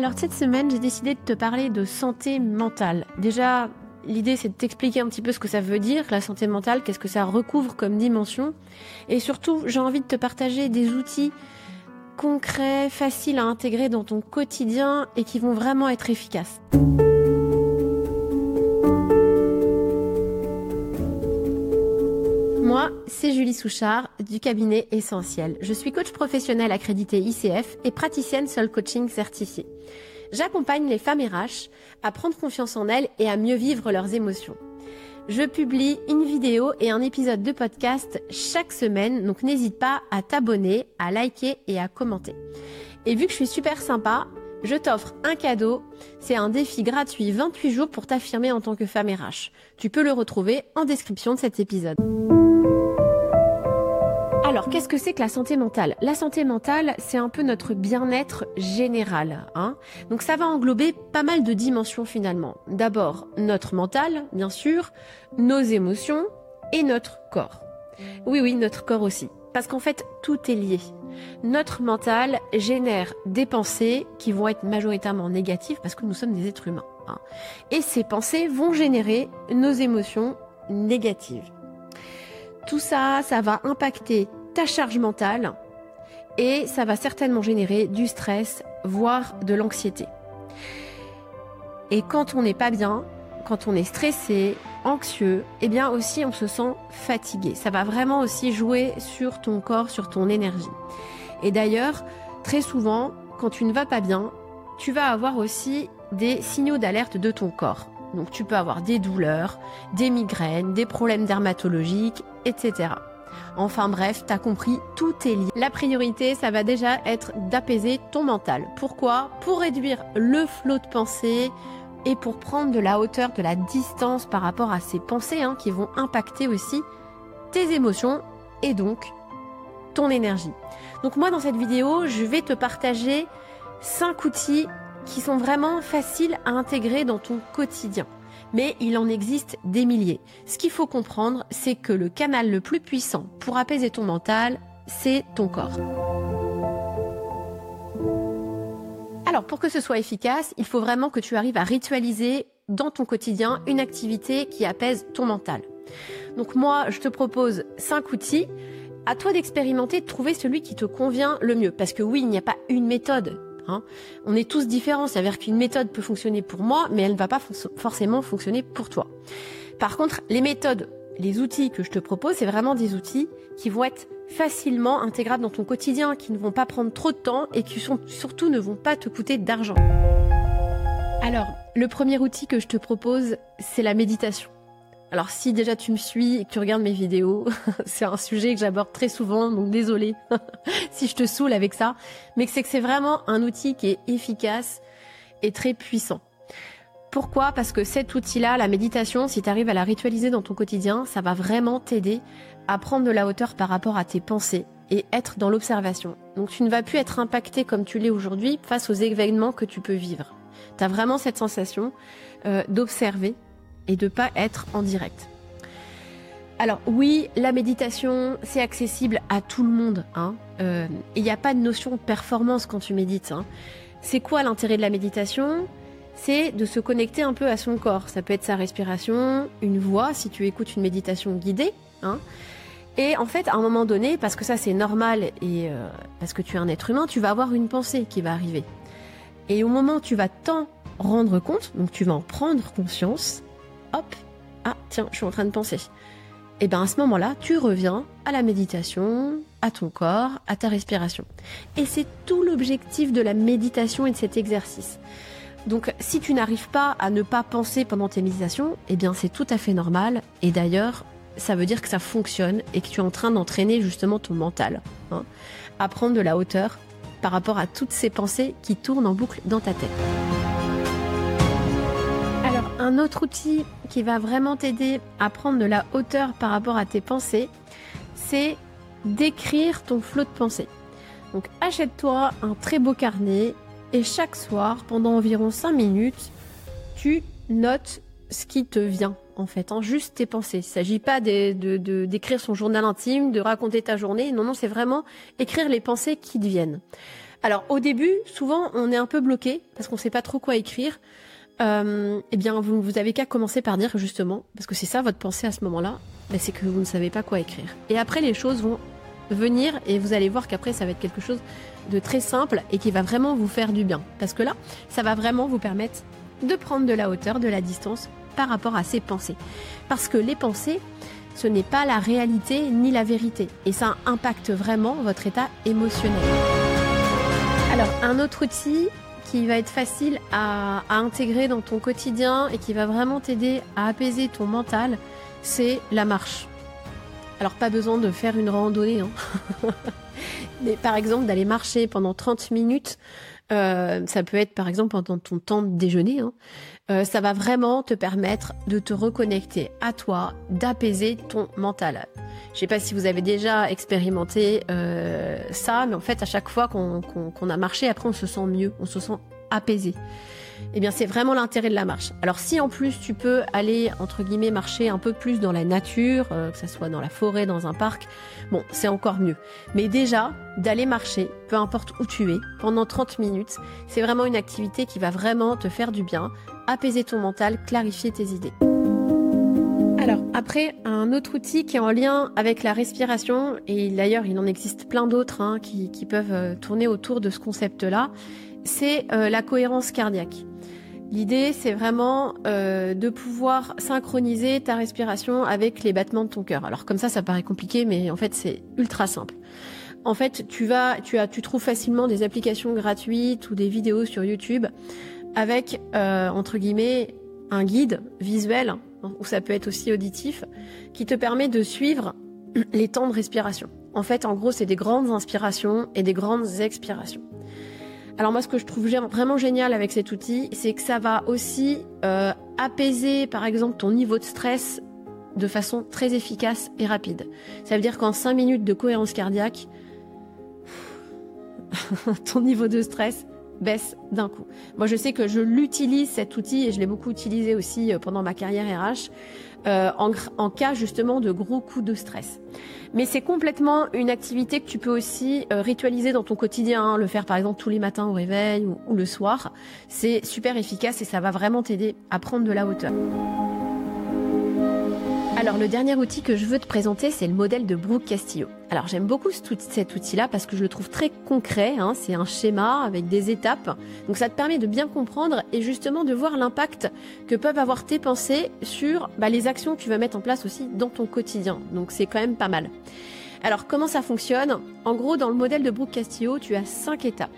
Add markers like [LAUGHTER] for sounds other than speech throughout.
Alors cette semaine, j'ai décidé de te parler de santé mentale. Déjà, l'idée c'est de t'expliquer un petit peu ce que ça veut dire, la santé mentale, qu'est-ce que ça recouvre comme dimension. Et surtout, j'ai envie de te partager des outils concrets, faciles à intégrer dans ton quotidien et qui vont vraiment être efficaces. Moi, c'est Julie Souchard du cabinet Essentiel. Je suis coach professionnel accrédité ICF et praticienne Soul Coaching certifiée. J'accompagne les femmes RH à prendre confiance en elles et à mieux vivre leurs émotions. Je publie une vidéo et un épisode de podcast chaque semaine, donc n'hésite pas à t'abonner, à liker et à commenter. Et vu que je suis super sympa, je t'offre un cadeau. C'est un défi gratuit 28 jours pour t'affirmer en tant que femme RH. Tu peux le retrouver en description de cet épisode. Qu'est-ce que c'est que la santé mentale? La santé mentale, c'est un peu notre bien-être général. Hein Donc, ça va englober pas mal de dimensions finalement. D'abord, notre mental, bien sûr, nos émotions et notre corps. Oui, oui, notre corps aussi. Parce qu'en fait, tout est lié. Notre mental génère des pensées qui vont être majoritairement négatives parce que nous sommes des êtres humains. Hein. Et ces pensées vont générer nos émotions négatives. Tout ça, ça va impacter ta charge mentale et ça va certainement générer du stress, voire de l'anxiété. Et quand on n'est pas bien, quand on est stressé, anxieux, eh bien aussi on se sent fatigué. Ça va vraiment aussi jouer sur ton corps, sur ton énergie. Et d'ailleurs, très souvent, quand tu ne vas pas bien, tu vas avoir aussi des signaux d'alerte de ton corps. Donc tu peux avoir des douleurs, des migraines, des problèmes dermatologiques, etc. Enfin bref, t'as compris, tout est lié. La priorité, ça va déjà être d'apaiser ton mental. Pourquoi? Pour réduire le flot de pensée et pour prendre de la hauteur, de la distance par rapport à ces pensées hein, qui vont impacter aussi tes émotions et donc ton énergie. Donc moi dans cette vidéo, je vais te partager 5 outils qui sont vraiment faciles à intégrer dans ton quotidien mais il en existe des milliers. Ce qu'il faut comprendre, c'est que le canal le plus puissant pour apaiser ton mental, c'est ton corps. Alors, pour que ce soit efficace, il faut vraiment que tu arrives à ritualiser dans ton quotidien une activité qui apaise ton mental. Donc moi, je te propose cinq outils. À toi d'expérimenter, de trouver celui qui te convient le mieux. Parce que oui, il n'y a pas une méthode Hein. On est tous différents, c'est-à-dire qu'une méthode peut fonctionner pour moi, mais elle ne va pas forcément fonctionner pour toi. Par contre, les méthodes, les outils que je te propose, c'est vraiment des outils qui vont être facilement intégrables dans ton quotidien, qui ne vont pas prendre trop de temps et qui surtout ne vont pas te coûter d'argent. Alors, le premier outil que je te propose, c'est la méditation. Alors si déjà tu me suis et que tu regardes mes vidéos, [LAUGHS] c'est un sujet que j'aborde très souvent, donc désolé [LAUGHS] si je te saoule avec ça, mais c'est que c'est vraiment un outil qui est efficace et très puissant. Pourquoi? Parce que cet outil-là, la méditation, si tu arrives à la ritualiser dans ton quotidien, ça va vraiment t'aider à prendre de la hauteur par rapport à tes pensées et être dans l'observation. Donc tu ne vas plus être impacté comme tu l'es aujourd'hui face aux événements que tu peux vivre. Tu as vraiment cette sensation euh, d'observer et de pas être en direct. Alors oui, la méditation, c'est accessible à tout le monde. Hein. Euh, il n'y a pas de notion de performance quand tu médites. Hein. C'est quoi l'intérêt de la méditation? C'est de se connecter un peu à son corps. Ça peut être sa respiration, une voix, si tu écoutes une méditation guidée. Hein. Et en fait, à un moment donné, parce que ça c'est normal et euh, parce que tu es un être humain, tu vas avoir une pensée qui va arriver. Et au moment où tu vas t'en rendre compte, donc tu vas en prendre conscience, hop, ah tiens, je suis en train de penser. Et bien à ce moment-là, tu reviens à la méditation, à ton corps, à ta respiration. Et c'est tout l'objectif de la méditation et de cet exercice. Donc si tu n'arrives pas à ne pas penser pendant tes méditations, eh bien c'est tout à fait normal. Et d'ailleurs, ça veut dire que ça fonctionne et que tu es en train d'entraîner justement ton mental hein, à prendre de la hauteur par rapport à toutes ces pensées qui tournent en boucle dans ta tête. Un autre outil qui va vraiment t'aider à prendre de la hauteur par rapport à tes pensées, c'est d'écrire ton flot de pensées. Donc achète-toi un très beau carnet et chaque soir, pendant environ 5 minutes, tu notes ce qui te vient en fait, en juste tes pensées. Il ne s'agit pas d'écrire son journal intime, de raconter ta journée. Non, non, c'est vraiment écrire les pensées qui te viennent. Alors au début, souvent on est un peu bloqué parce qu'on sait pas trop quoi écrire. Euh, eh bien, vous, vous avez qu'à commencer par dire justement, parce que c'est ça votre pensée à ce moment-là, ben, c'est que vous ne savez pas quoi écrire. Et après, les choses vont venir et vous allez voir qu'après, ça va être quelque chose de très simple et qui va vraiment vous faire du bien. Parce que là, ça va vraiment vous permettre de prendre de la hauteur, de la distance par rapport à ces pensées. Parce que les pensées, ce n'est pas la réalité ni la vérité. Et ça impacte vraiment votre état émotionnel. Alors, un autre outil qui va être facile à, intégrer dans ton quotidien et qui va vraiment t'aider à apaiser ton mental, c'est la marche. Alors pas besoin de faire une randonnée, hein. [LAUGHS] mais par exemple d'aller marcher pendant 30 minutes, euh, ça peut être par exemple pendant ton temps de déjeuner, hein. euh, ça va vraiment te permettre de te reconnecter à toi, d'apaiser ton mental. Je sais pas si vous avez déjà expérimenté euh, ça, mais en fait, à chaque fois qu'on a marché, après, on se sent mieux, on se sent apaisé. Eh bien, c'est vraiment l'intérêt de la marche. Alors, si en plus tu peux aller entre guillemets marcher un peu plus dans la nature, euh, que ce soit dans la forêt, dans un parc, bon, c'est encore mieux. Mais déjà, d'aller marcher, peu importe où tu es, pendant 30 minutes, c'est vraiment une activité qui va vraiment te faire du bien, apaiser ton mental, clarifier tes idées. Alors après, un autre outil qui est en lien avec la respiration, et d'ailleurs il en existe plein d'autres hein, qui, peuvent euh, tourner autour de ce concept-là, c'est euh, la cohérence cardiaque. L'idée, c'est vraiment euh, de pouvoir synchroniser ta respiration avec les battements de ton cœur. Alors comme ça, ça paraît compliqué, mais en fait, c'est ultra simple. En fait, tu vas, tu as, tu trouves facilement des applications gratuites ou des vidéos sur YouTube avec entre guillemets un guide visuel ou ça peut être aussi auditif, qui te permet de suivre les temps de respiration. En fait, en gros, c'est des grandes inspirations et des grandes expirations. Alors moi, ce que je trouve vraiment génial avec cet outil, c'est que ça va aussi euh, apaiser, par exemple, ton niveau de stress de façon très efficace et rapide. Ça veut dire qu'en 5 minutes de cohérence cardiaque, [LAUGHS] ton niveau de stress baisse d'un coup. Moi, je sais que je l'utilise cet outil et je l'ai beaucoup utilisé aussi euh, pendant ma carrière RH euh, en, cas justement de gros coups de stress. Mais c'est complètement une activité que tu peux aussi euh, ritualiser dans ton quotidien, hein. le faire par exemple tous les matins au réveil ou le soir. C'est super efficace et ça va vraiment t'aider à prendre de la hauteur. Alors le dernier outil que je veux te présenter, c'est le modèle de Brooke Castillo. Alors j'aime beaucoup cet outil-là parce que je le trouve très concret. Hein. c'est un schéma avec des étapes. Donc ça te permet de bien comprendre et justement de voir l'impact que peuvent avoir tes pensées sur bah, les actions que tu vas mettre en place aussi dans ton quotidien. Donc c'est quand même pas mal. Alors comment ça fonctionne? En gros, dans le modèle de Brooke Castillo, tu as cinq étapes.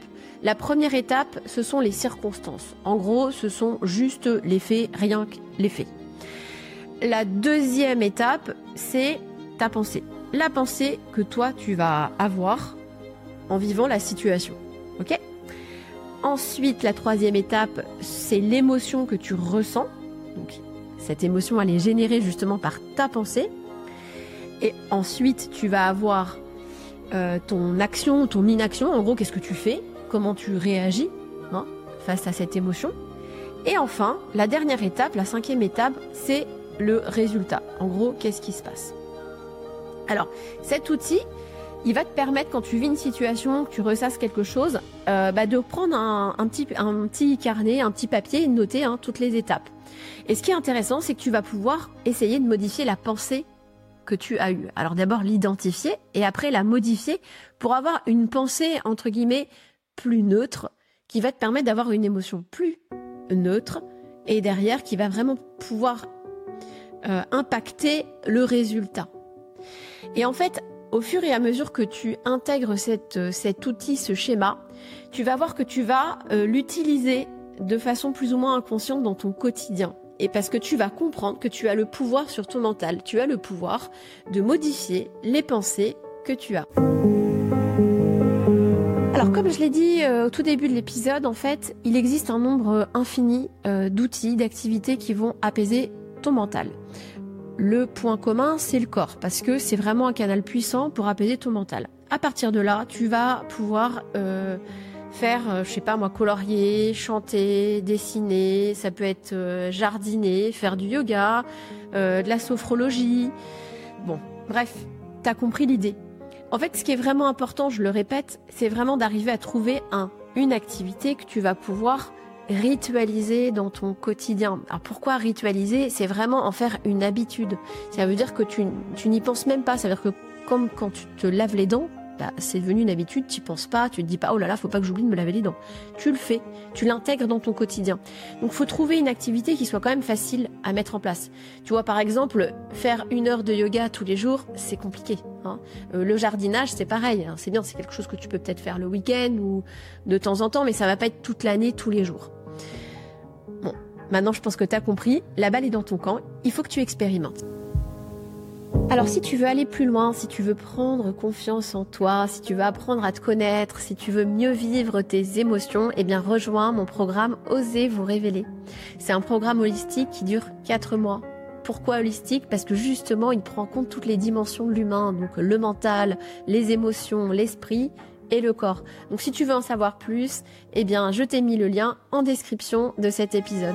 La première étape, ce sont les circonstances. En gros, ce sont juste les faits, rien que les faits. La deuxième étape, c'est ta pensée. La pensée que toi, tu vas avoir en vivant la situation. OK? Ensuite, la troisième étape, c'est l'émotion que tu ressens. Donc, cette émotion, elle est générée justement par ta pensée. Et ensuite, tu vas avoir euh, ton action, ton inaction. En gros, qu'est-ce que tu fais? Comment tu réagis hein, face à cette émotion? Et enfin, la dernière étape, la cinquième étape, c'est le résultat. En gros, qu'est-ce qui se passe? Alors, cet outil, il va te permettre, quand tu vis une situation, que tu ressasses quelque chose, euh, bah, de prendre un, petit, un petit carnet, un petit papier et de noter hein, toutes les étapes. Et ce qui est intéressant, c'est que tu vas pouvoir essayer de modifier la pensée que tu as eue. Alors d'abord l'identifier et après la modifier pour avoir une pensée, entre guillemets, plus neutre, qui va te permettre d'avoir une émotion plus neutre et derrière qui va vraiment pouvoir euh, impacter le résultat. Et en fait, au fur et à mesure que tu intègres euh, cet outil, ce schéma, tu vas voir que tu vas euh, l'utiliser de façon plus ou moins inconsciente dans ton quotidien. Et parce que tu vas comprendre que tu as le pouvoir sur ton mental, tu as le pouvoir de modifier les pensées que tu as. Alors comme je l'ai dit au tout début de l'épisode, en fait, il existe un nombre infini d'outils, d'activités qui vont apaiser mental. Le point commun, c'est le corps, parce que c'est vraiment un canal puissant pour apaiser ton mental. À partir de là, tu vas pouvoir euh, faire, euh, je sais pas moi, colorier, chanter, dessiner, ça peut être euh, jardiner, faire du yoga, de la sophrologie. Bon, bref, t'as compris l'idée. En fait, ce qui est vraiment important, je le répète, c'est vraiment d'arriver à trouver un, une activité que tu vas pouvoir ritualiser dans ton quotidien. Alors pourquoi ritualiser? C'est vraiment en faire une habitude. Ça veut dire que tu, tu n'y penses même pas. Ça veut dire que comme quand tu te laves les dents, bah, c'est devenu une habitude, tu penses pas, tu te dis pas oh là là, faut pas que j'oublie de me laver les dents. Tu le fais, tu l'intègres dans ton quotidien. Donc faut trouver une activité qui soit quand même facile à mettre en place. Tu vois par exemple, faire une heure de yoga tous les jours, c'est compliqué. Hein. Euh, le jardinage, c'est pareil, hein. c'est bien, c'est quelque chose que tu peux peut-être faire le week-end ou de temps en temps, mais ça va pas être toute l'année, tous les jours. Bon, maintenant je pense que tu as compris, la balle est dans ton camp, il faut que tu expérimentes. Alors si tu veux aller plus loin, si tu veux prendre confiance en toi, si tu veux apprendre à te connaître, si tu veux mieux vivre tes émotions, eh bien rejoins mon programme Osez vous révéler. C'est un programme holistique qui dure 4 mois. Pourquoi holistique? Parce que justement, il prend en compte toutes les dimensions de l'humain, donc le mental, les émotions, l'esprit et le corps. Donc si tu veux en savoir plus, eh bien je t'ai mis le lien en description de cet épisode.